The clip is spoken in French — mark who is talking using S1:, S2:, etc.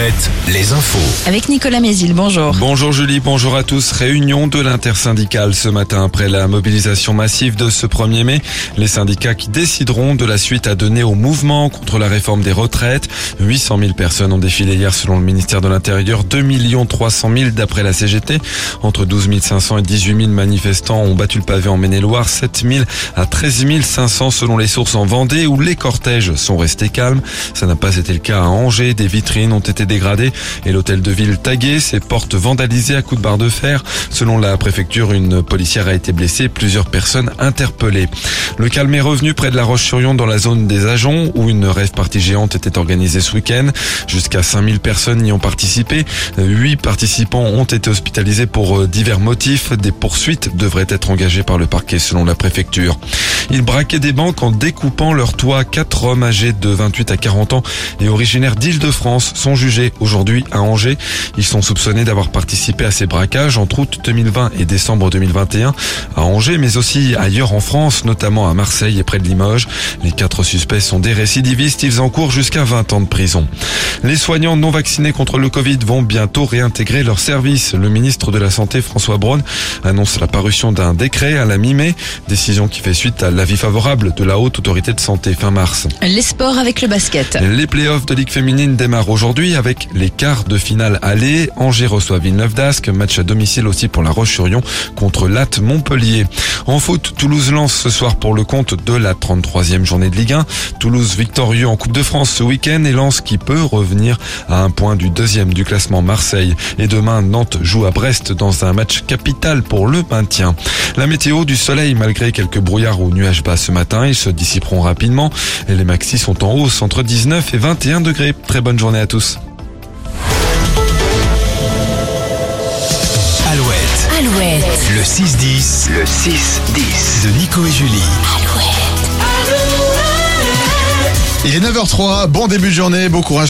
S1: Alouette, les infos.
S2: Avec Nicolas Mézil, bonjour.
S3: Bonjour Julie, bonjour à tous. Réunion de l'intersyndicale ce matin après la mobilisation massive de ce 1er mai. Les syndicats qui décideront de la suite à donner au mouvement contre la réforme des retraites. 800 000 personnes ont défilé hier selon le ministère de l'Intérieur. 2 300 000 d'après la CGT. Entre 12 500 et 18 000 manifestants ont battu le pavé en Maine-et-Loire. 7 000 à 13 500 selon les sources en Vendée où les cortèges sont restés calmes. Ça n'a pas été le cas à Angers. Des vitrines ont été dégradées et l'hôtel de ville tagué, ses portes vandalisées à coups de barre de fer. Selon la préfecture, une policière a été blessée, plusieurs personnes interpellées. Le calme est revenu près de la Roche-sur-Yon dans la zone des Agents où une rêve partie géante était organisée ce week-end. Jusqu'à 5000 personnes y ont participé. Huit participants ont été hospitalisés pour divers motifs. Des poursuites devraient être engagées par le parquet selon la préfecture. Ils braquaient des banques en découpant leur toit. Quatre hommes âgés de 28 à 40 ans et originaires d'Île-de-France sont jugés aujourd'hui à Angers. Ils sont soupçonnés d'avoir participé à ces braquages entre août 2020 et décembre 2021 à Angers, mais aussi ailleurs en France, notamment à Marseille et près de Limoges. Les quatre suspects sont des récidivistes. Ils encourent jusqu'à 20 ans de prison. Les soignants non vaccinés contre le Covid vont bientôt réintégrer leur service. Le ministre de la Santé, François Braun, annonce la parution d'un décret à la mi-mai, décision qui fait suite à l'avis favorable de la Haute Autorité de Santé fin mars.
S2: Les sports avec le basket.
S3: Les playoffs de Ligue féminine démarrent aujourd'hui avec les quarts de finale aller. Angers reçoit Villeneuve d'Ascq, match à domicile aussi pour la Roche-sur-Yon contre Latte Montpellier. En foot, Toulouse lance ce soir pour le compte de la 33e journée de Ligue 1. Toulouse victorieux en Coupe de France ce week-end et lance qui peut revenir à un point du deuxième du classement Marseille. Et demain, Nantes joue à Brest dans un match capital pour le maintien. La météo du soleil malgré quelques brouillards ou nuages bas ce matin, ils se dissiperont rapidement et les maxis sont en hausse entre 19 et 21 degrés. Très bonne journée à tous.
S1: Alouette,
S2: Alouette.
S1: le 6-10, le 6-10 de Nico et Julie.
S4: Il est 9h03, bon début de journée, bon courage.